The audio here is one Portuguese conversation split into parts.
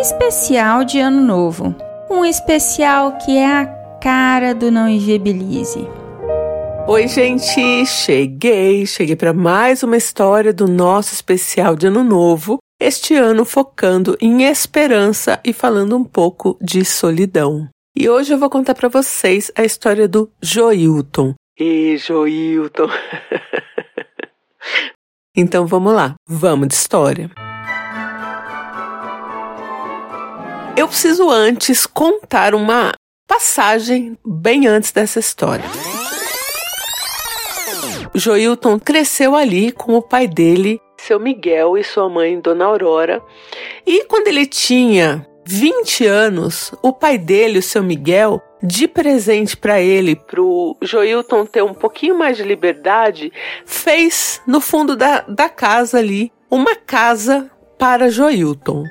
especial de Ano Novo. Um especial que é a cara do Não Inviabilize. Oi, gente, cheguei, cheguei para mais uma história do nosso especial de Ano Novo. Este ano focando em esperança e falando um pouco de solidão. E hoje eu vou contar para vocês a história do Joilton. E Joilton. então vamos lá, vamos de história. Eu preciso antes contar uma passagem bem antes dessa história. Joilton cresceu ali com o pai dele, seu Miguel, e sua mãe, Dona Aurora. E quando ele tinha 20 anos, o pai dele, o seu Miguel, de presente para ele, para o Joilton ter um pouquinho mais de liberdade, fez no fundo da, da casa ali uma casa para Joilton.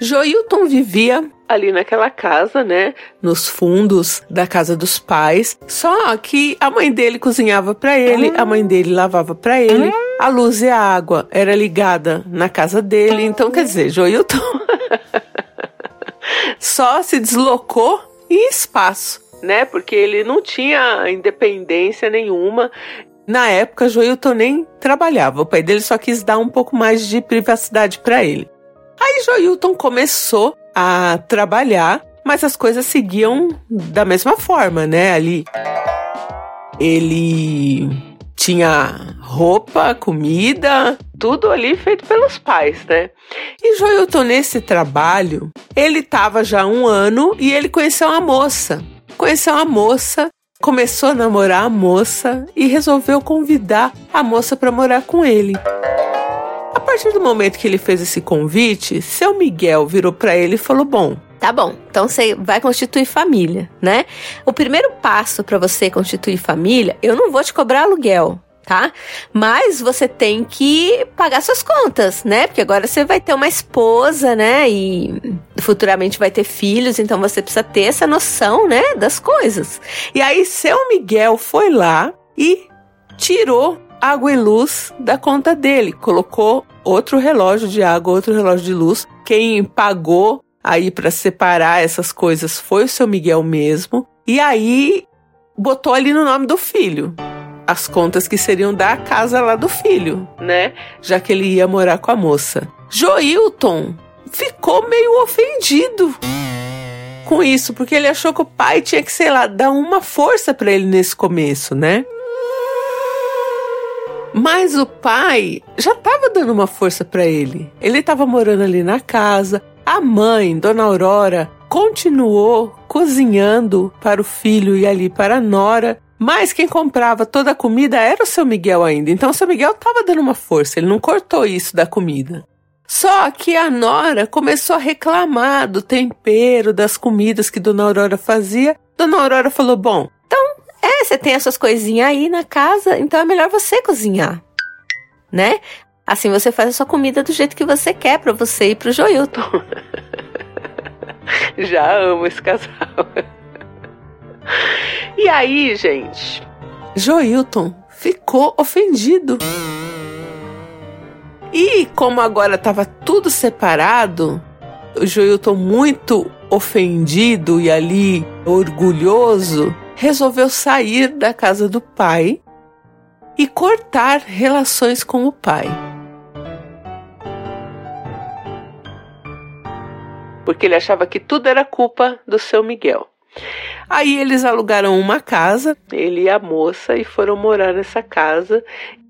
Joilton vivia ali naquela casa, né, nos fundos da casa dos pais. Só que a mãe dele cozinhava para ele, a mãe dele lavava para ele. A luz e a água era ligada na casa dele. Então, quer dizer, Joilton só se deslocou em espaço, né? Porque ele não tinha independência nenhuma. Na época, Joilton nem trabalhava. O pai dele só quis dar um pouco mais de privacidade para ele. Aí Joilton começou a trabalhar, mas as coisas seguiam da mesma forma, né? Ali ele tinha roupa, comida, tudo ali feito pelos pais, né? E Joilton, nesse trabalho, ele estava já um ano e ele conheceu uma moça. Conheceu uma moça, começou a namorar a moça e resolveu convidar a moça para morar com ele partir do momento que ele fez esse convite, seu Miguel virou para ele e falou: Bom, Tá bom, então você vai constituir família, né? O primeiro passo para você constituir família, eu não vou te cobrar aluguel, tá? Mas você tem que pagar suas contas, né? Porque agora você vai ter uma esposa, né? E futuramente vai ter filhos, então você precisa ter essa noção, né? Das coisas. E aí, seu Miguel foi lá e tirou água e luz da conta dele. Colocou outro relógio de água, outro relógio de luz. Quem pagou aí para separar essas coisas foi o seu Miguel mesmo. E aí botou ali no nome do filho as contas que seriam da casa lá do filho, né? Já que ele ia morar com a moça. Joilton ficou meio ofendido com isso, porque ele achou que o pai tinha que, sei lá, dar uma força para ele nesse começo, né? Mas o pai já estava dando uma força para ele. Ele estava morando ali na casa. A mãe, Dona Aurora, continuou cozinhando para o filho e ali para a nora. Mas quem comprava toda a comida era o seu Miguel ainda. Então o seu Miguel estava dando uma força, ele não cortou isso da comida. Só que a Nora começou a reclamar do tempero, das comidas que Dona Aurora fazia. Dona Aurora falou: Bom, você tem essas coisinhas aí na casa, então é melhor você cozinhar, né? Assim você faz a sua comida do jeito que você quer para você e pro Joilton. Já amo esse casal. E aí, gente, Joilton ficou ofendido. E como agora estava tudo separado, o Joilton muito ofendido e ali orgulhoso, resolveu sair da casa do pai e cortar relações com o pai. Porque ele achava que tudo era culpa do seu Miguel. Aí eles alugaram uma casa, ele e a moça, e foram morar nessa casa.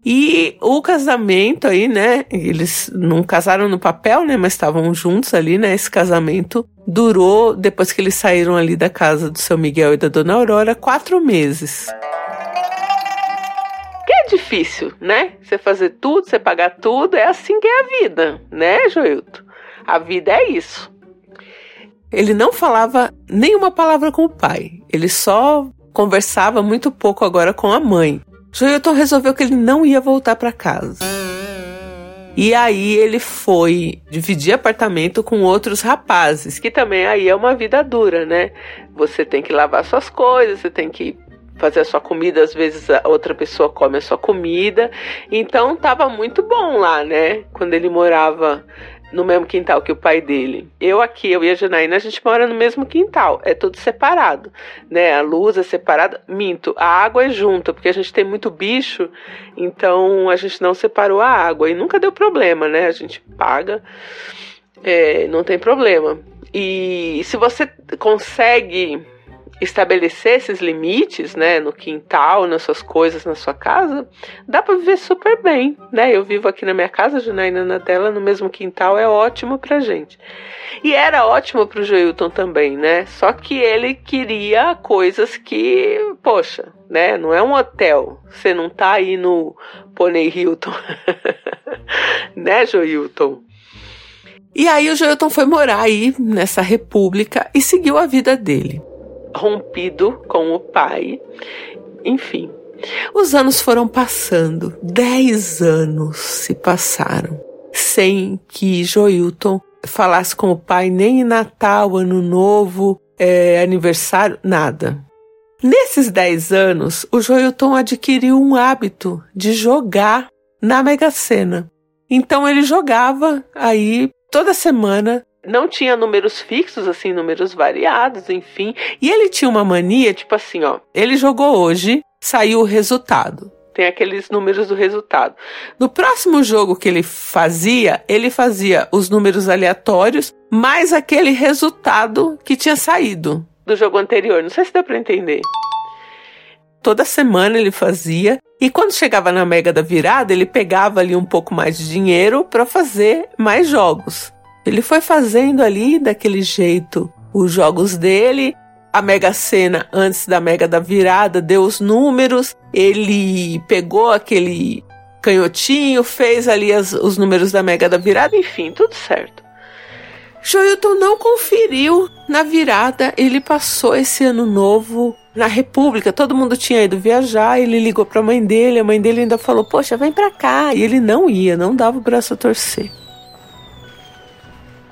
E o casamento aí, né? Eles não casaram no papel, né? Mas estavam juntos ali, né? Esse casamento durou, depois que eles saíram ali da casa do seu Miguel e da dona Aurora, quatro meses. Que é difícil, né? Você fazer tudo, você pagar tudo, é assim que é a vida, né, Joilton? A vida é isso. Ele não falava nenhuma palavra com o pai. Ele só conversava muito pouco agora com a mãe. Joilton resolveu que ele não ia voltar para casa. E aí ele foi dividir apartamento com outros rapazes, que também aí é uma vida dura, né? Você tem que lavar suas coisas, você tem que fazer a sua comida, às vezes a outra pessoa come a sua comida. Então tava muito bom lá, né? Quando ele morava no mesmo quintal que o pai dele. Eu aqui, eu e a Janaína, a gente mora no mesmo quintal. É tudo separado, né? A luz é separada. Minto, a água é junta, porque a gente tem muito bicho, então a gente não separou a água. E nunca deu problema, né? A gente paga, é, não tem problema. E se você consegue estabelecer esses limites, né, no quintal, nas suas coisas, na sua casa, dá para viver super bem, né? Eu vivo aqui na minha casa, Janaína na dela, no mesmo quintal, é ótimo pra gente. E era ótimo pro Joilton também, né? Só que ele queria coisas que, poxa, né? Não é um hotel. Você não tá aí no Pony Hilton. né, Joilton? E aí o Joilton foi morar aí nessa república e seguiu a vida dele rompido com o pai. Enfim, os anos foram passando, dez anos se passaram, sem que Joilton falasse com o pai nem em Natal, Ano Novo, é, aniversário, nada. Nesses dez anos, o Joilton adquiriu um hábito de jogar na Mega Sena. Então ele jogava aí toda semana não tinha números fixos, assim, números variados, enfim. E ele tinha uma mania, tipo assim, ó. Ele jogou hoje, saiu o resultado. Tem aqueles números do resultado. No próximo jogo que ele fazia, ele fazia os números aleatórios mais aquele resultado que tinha saído do jogo anterior. Não sei se dá para entender. Toda semana ele fazia e quando chegava na mega da virada, ele pegava ali um pouco mais de dinheiro para fazer mais jogos. Ele foi fazendo ali daquele jeito os jogos dele. A Mega Sena, antes da Mega da Virada, deu os números. Ele pegou aquele canhotinho, fez ali as, os números da Mega da Virada, enfim, tudo certo. Joilton não conferiu na virada, ele passou esse ano novo na República, todo mundo tinha ido viajar, ele ligou para a mãe dele, a mãe dele ainda falou: "Poxa, vem para cá". E ele não ia, não dava o braço a torcer.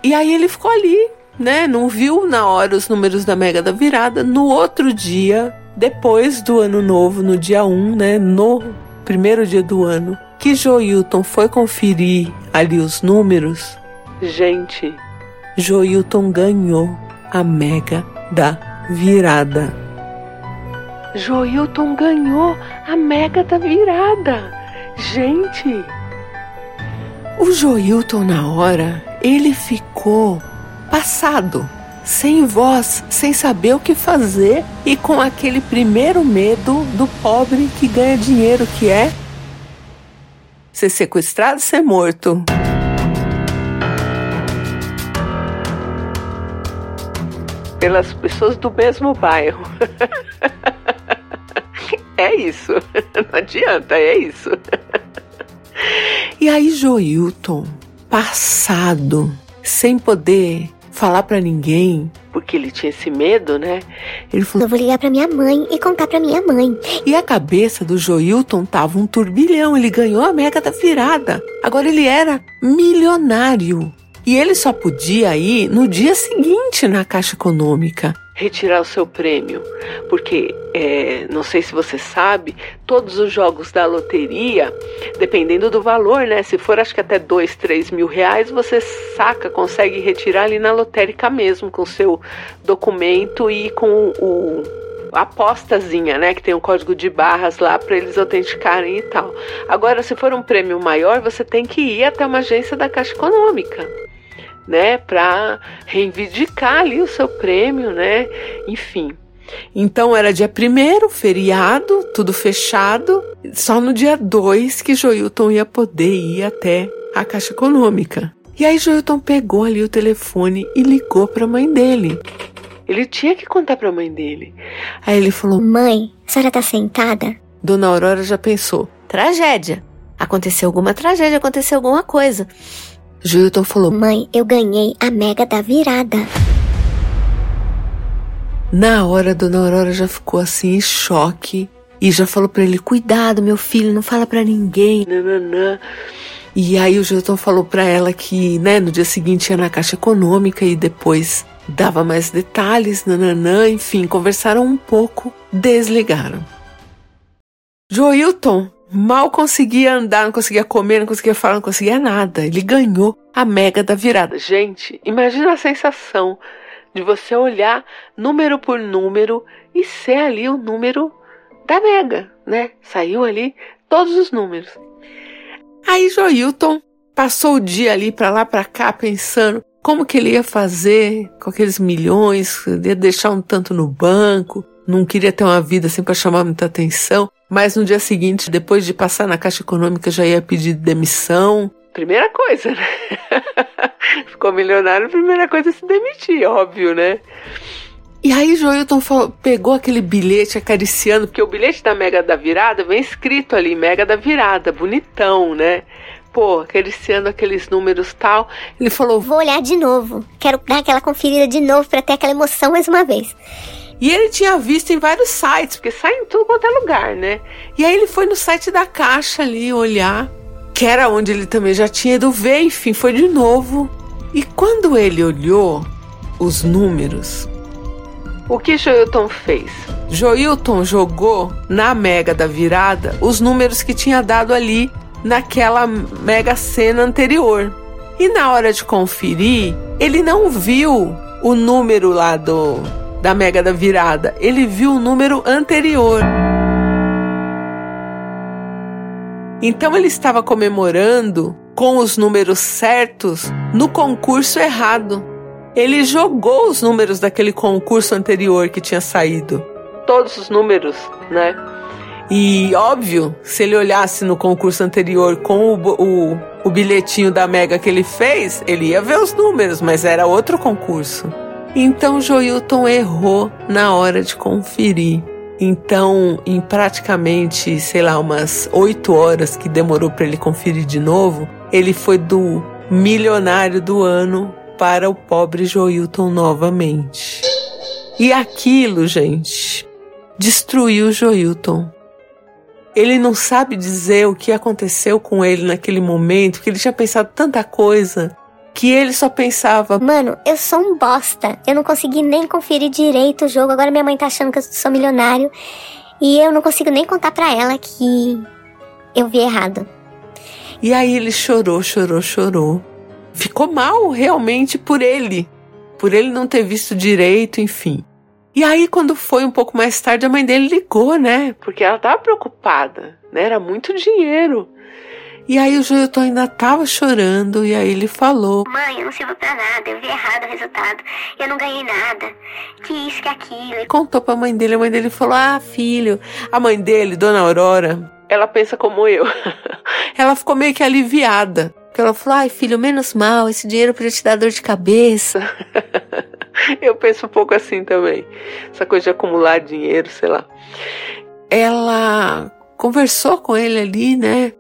E aí ele ficou ali, né? Não viu na hora os números da Mega da Virada. No outro dia, depois do ano novo, no dia 1, né? No primeiro dia do ano, que Joilton foi conferir ali os números. Gente, Joilton ganhou a Mega da Virada. Joilton ganhou a Mega da Virada. Gente, o Joilton na hora ele ficou passado, sem voz, sem saber o que fazer e com aquele primeiro medo do pobre que ganha dinheiro, que é ser sequestrado, ser morto. Pelas pessoas do mesmo bairro. é isso. Não adianta, é isso. E aí, Joilton passado, sem poder falar para ninguém, porque ele tinha esse medo, né? Ele falou: "Eu vou ligar para minha mãe e contar para minha mãe". E a cabeça do Joilton tava um turbilhão, ele ganhou a mega da virada. Agora ele era milionário. E ele só podia ir no dia seguinte na Caixa Econômica retirar o seu prêmio, porque é, não sei se você sabe, todos os jogos da loteria, dependendo do valor, né? Se for acho que até dois, três mil reais, você saca, consegue retirar ali na lotérica mesmo, com seu documento e com o apostazinha, né, que tem um código de barras lá para eles autenticarem e tal. Agora, se for um prêmio maior, você tem que ir até uma agência da Caixa Econômica né, para reivindicar ali o seu prêmio, né? Enfim. Então era dia primeiro, feriado, tudo fechado. Só no dia 2 que Joilton ia poder ir até a Caixa Econômica. E aí Joilton pegou ali o telefone e ligou para a mãe dele. Ele tinha que contar para a mãe dele. Aí ele falou: "Mãe, a senhora tá sentada?" Dona Aurora já pensou: "Tragédia. Aconteceu alguma tragédia, aconteceu alguma coisa." Gilton falou: Mãe, eu ganhei a mega da virada. Na hora, Dona Aurora já ficou assim em choque e já falou para ele: Cuidado, meu filho, não fala para ninguém. Nananã. E aí o Gilton falou para ela que, né, no dia seguinte ia na Caixa Econômica e depois dava mais detalhes, nananã, enfim, conversaram um pouco, desligaram. Joilton mal conseguia andar, não conseguia comer, não conseguia falar, não conseguia nada. Ele ganhou a mega da virada. Gente, imagina a sensação de você olhar número por número e ser ali o número da mega, né? Saiu ali todos os números. Aí Joilton passou o dia ali para lá para cá pensando como que ele ia fazer com aqueles milhões, ia deixar um tanto no banco, não queria ter uma vida assim para chamar muita atenção, mas no dia seguinte, depois de passar na Caixa Econômica, já ia pedir demissão. Primeira coisa, né? Ficou milionário, primeira coisa é se demitir, óbvio, né? E aí Joilton falou, pegou aquele bilhete acariciando, porque o bilhete da Mega da Virada vem escrito ali, Mega da Virada, bonitão, né? Pô, acariciando aqueles números tal. Ele falou: Vou olhar de novo. Quero dar aquela conferida de novo para ter aquela emoção mais uma vez. E ele tinha visto em vários sites, porque sai em tudo quanto é lugar, né? E aí ele foi no site da Caixa ali olhar, que era onde ele também já tinha ido ver, enfim, foi de novo. E quando ele olhou os números, o que Joilton fez? Joilton jogou na mega da virada os números que tinha dado ali naquela mega cena anterior. E na hora de conferir, ele não viu o número lá do da mega da virada, ele viu o número anterior. Então ele estava comemorando com os números certos no concurso errado. Ele jogou os números daquele concurso anterior que tinha saído. Todos os números, né? E óbvio, se ele olhasse no concurso anterior com o, o, o bilhetinho da Mega que ele fez, ele ia ver os números, mas era outro concurso. Então Joilton errou na hora de conferir. Então, em praticamente, sei lá, umas oito horas que demorou para ele conferir de novo, ele foi do milionário do ano para o pobre Joilton novamente. E aquilo, gente, destruiu Joilton. Ele não sabe dizer o que aconteceu com ele naquele momento, que ele tinha pensado tanta coisa que ele só pensava: Mano, eu sou um bosta. Eu não consegui nem conferir direito o jogo. Agora minha mãe tá achando que eu sou milionário. E eu não consigo nem contar pra ela que eu vi errado. E aí ele chorou, chorou, chorou. Ficou mal realmente por ele. Por ele não ter visto direito, enfim. E aí, quando foi um pouco mais tarde, a mãe dele ligou, né? Porque ela tava preocupada, né? Era muito dinheiro. E aí o Joilton ainda tava chorando e aí ele falou: Mãe, eu não sirvo pra nada, eu vi errado o resultado, eu não ganhei nada, que isso, que aquilo. Ele contou pra mãe dele, a mãe dele falou: Ah, filho, a mãe dele, Dona Aurora, ela pensa como eu. ela ficou meio que aliviada. Porque ela falou: Ai, filho, menos mal, esse dinheiro podia te dar dor de cabeça. eu penso um pouco assim também. Essa coisa de acumular dinheiro, sei lá. Ela conversou com ele ali, né?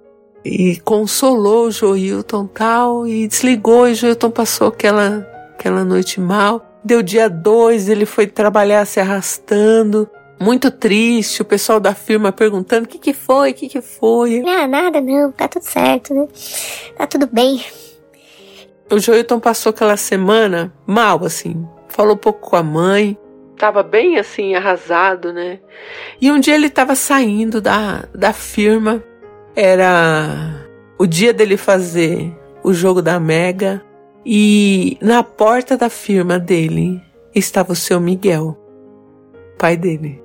E consolou o Joilton tal, e desligou, e Joilton passou aquela, aquela noite mal. Deu dia dois, ele foi trabalhar se arrastando, muito triste, o pessoal da firma perguntando o que que foi, o que que foi. Ah, nada não, tá tudo certo, né? Tá tudo bem. O Joilton passou aquela semana mal, assim, falou pouco com a mãe, tava bem assim, arrasado, né? E um dia ele tava saindo da, da firma era o dia dele fazer o jogo da Mega e na porta da firma dele estava o seu Miguel, pai dele.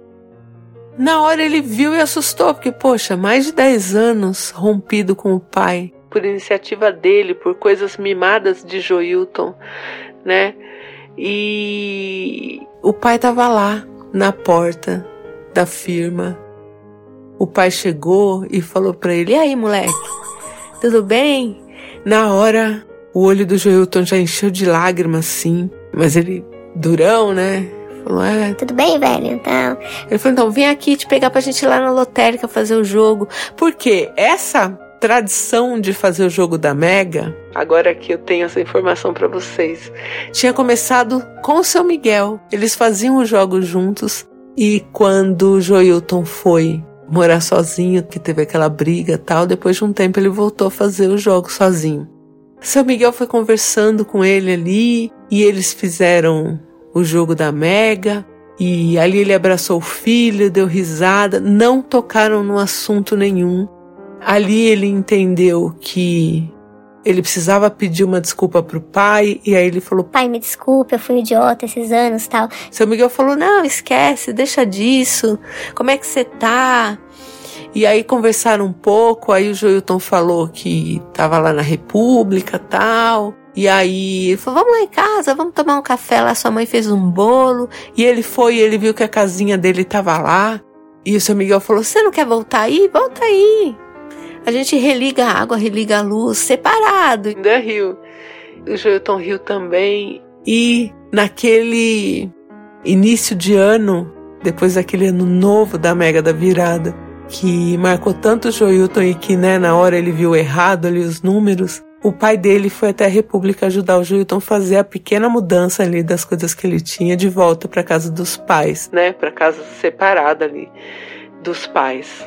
Na hora ele viu e assustou, porque, poxa, mais de 10 anos rompido com o pai, por iniciativa dele, por coisas mimadas de Joilton, né? E o pai estava lá na porta da firma o pai chegou e falou para ele: E aí, moleque? Tudo bem? Na hora, o olho do Joilton já encheu de lágrimas, sim. Mas ele, durão, né? Falou: é. Tudo bem, velho? Então. Ele falou: Então, vem aqui te pegar pra gente ir lá na lotérica fazer o jogo. Porque essa tradição de fazer o jogo da Mega, agora que eu tenho essa informação para vocês, tinha começado com o seu Miguel. Eles faziam os jogos juntos e quando o Joilton foi morar sozinho, que teve aquela briga tal. Depois de um tempo ele voltou a fazer o jogo sozinho. Seu Miguel foi conversando com ele ali e eles fizeram o jogo da Mega. E ali ele abraçou o filho, deu risada, não tocaram no assunto nenhum. Ali ele entendeu que ele precisava pedir uma desculpa pro pai, e aí ele falou: Pai, me desculpe, eu fui idiota esses anos tal. Seu Miguel falou: Não, esquece, deixa disso. Como é que você tá? E aí conversaram um pouco, aí o Joilton falou que tava lá na República tal. E aí ele falou: vamos lá em casa, vamos tomar um café lá. Sua mãe fez um bolo. E ele foi, ele viu que a casinha dele tava lá. E o seu Miguel falou: Você não quer voltar aí? Volta aí. A gente religa a água, religa a luz, separado. Ainda riu. O Joilton riu também. E naquele início de ano, depois daquele ano novo da Mega da Virada, que marcou tanto o Joilton e que né, na hora ele viu errado ali os números, o pai dele foi até a República ajudar o Joilton a fazer a pequena mudança ali das coisas que ele tinha de volta para casa dos pais, né, para casa separada ali dos pais.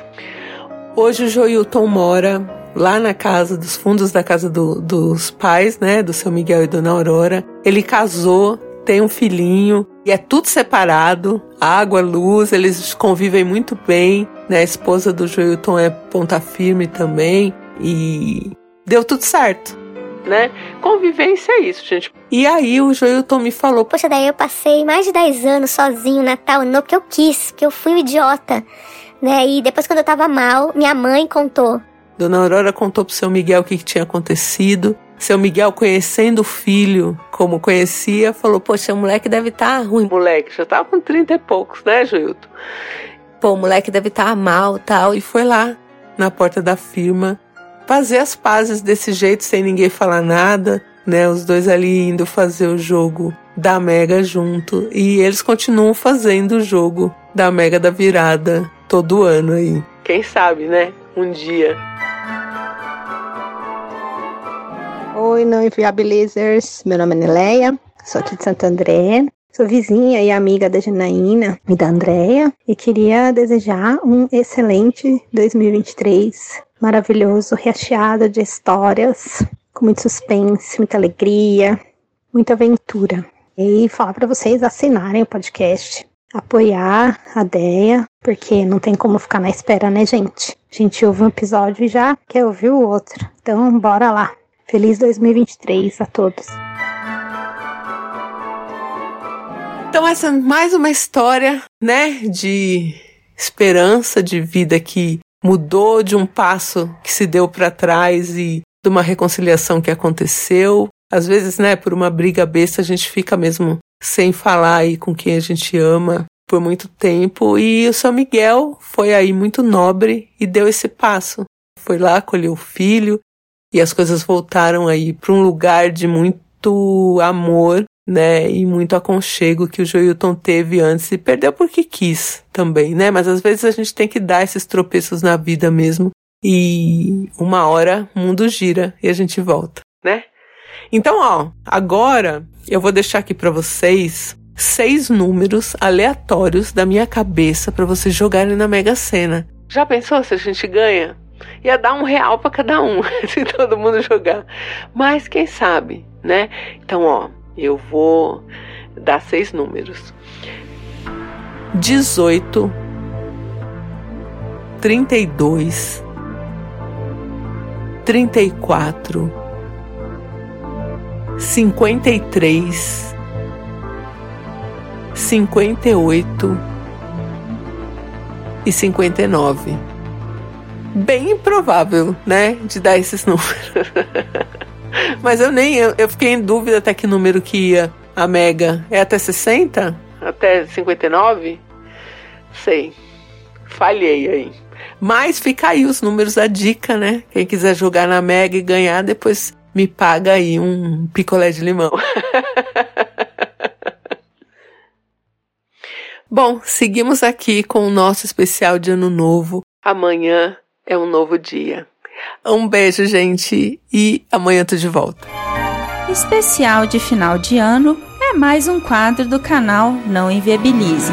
Hoje o Joilton mora lá na casa dos fundos da casa do, dos pais, né, do seu Miguel e Dona Aurora. Ele casou, tem um filhinho e é tudo separado, água, luz, eles convivem muito bem, né? A esposa do Joilton é ponta firme também e deu tudo certo. Né? Convivência é isso, gente. E aí o Joilton me falou: Poxa, daí eu passei mais de 10 anos sozinho, Natal, não porque eu quis, porque eu fui um idiota né? E depois, quando eu tava mal, minha mãe contou. Dona Aurora contou pro seu Miguel o que, que tinha acontecido. Seu Miguel, conhecendo o filho como conhecia, falou: Poxa, o moleque deve estar tá ruim. Moleque, já tava com 30 e poucos, né, Joilton? Pô, o moleque deve estar tá mal tal. E foi lá, na porta da firma, fazer as pazes desse jeito, sem ninguém falar nada, né? Os dois ali indo fazer o jogo da Mega junto. E eles continuam fazendo o jogo da Mega da Virada todo ano aí. Quem sabe, né? Um dia. Oi, não inviabilizers. Meu nome é Neleia, sou aqui de Santo André. Sou vizinha e amiga da Janaína e da Andréia e queria desejar um excelente 2023, maravilhoso, recheado de histórias, com muito suspense, muita alegria, muita aventura. E falar para vocês assinarem o podcast, apoiar a ideia, porque não tem como ficar na espera, né, gente? A gente ouve um episódio e já quer ouvir o outro. Então, bora lá. Feliz 2023 a todos. Então, essa é mais uma história, né, de esperança, de vida que mudou de um passo que se deu para trás e de uma reconciliação que aconteceu. Às vezes, né, por uma briga besta, a gente fica mesmo sem falar aí com quem a gente ama por muito tempo. E o São Miguel foi aí muito nobre e deu esse passo. Foi lá, acolheu o filho e as coisas voltaram aí para um lugar de muito amor, né, e muito aconchego que o Joilton teve antes e perdeu porque quis também, né? Mas às vezes a gente tem que dar esses tropeços na vida mesmo e uma hora o mundo gira e a gente volta, né? Então, ó, agora eu vou deixar aqui para vocês seis números aleatórios da minha cabeça para vocês jogarem na Mega Sena. Já pensou se a gente ganha? Ia dar um real para cada um, se todo mundo jogar. Mas quem sabe, né? Então, ó, eu vou dar seis números: 18, 32, 34, 53, 58 e 59. Bem improvável, né, de dar esses números. Mas eu nem eu, eu fiquei em dúvida até que número que ia a Mega. É até 60? Até 59? Sei. Falhei aí. Mas fica aí os números da dica, né? Quem quiser jogar na Mega e ganhar, depois me paga aí um picolé de limão. Bom, seguimos aqui com o nosso especial de Ano Novo. Amanhã é um novo dia. Um beijo, gente, e amanhã tô de volta. Especial de final de ano é mais um quadro do canal Não Inviabilize.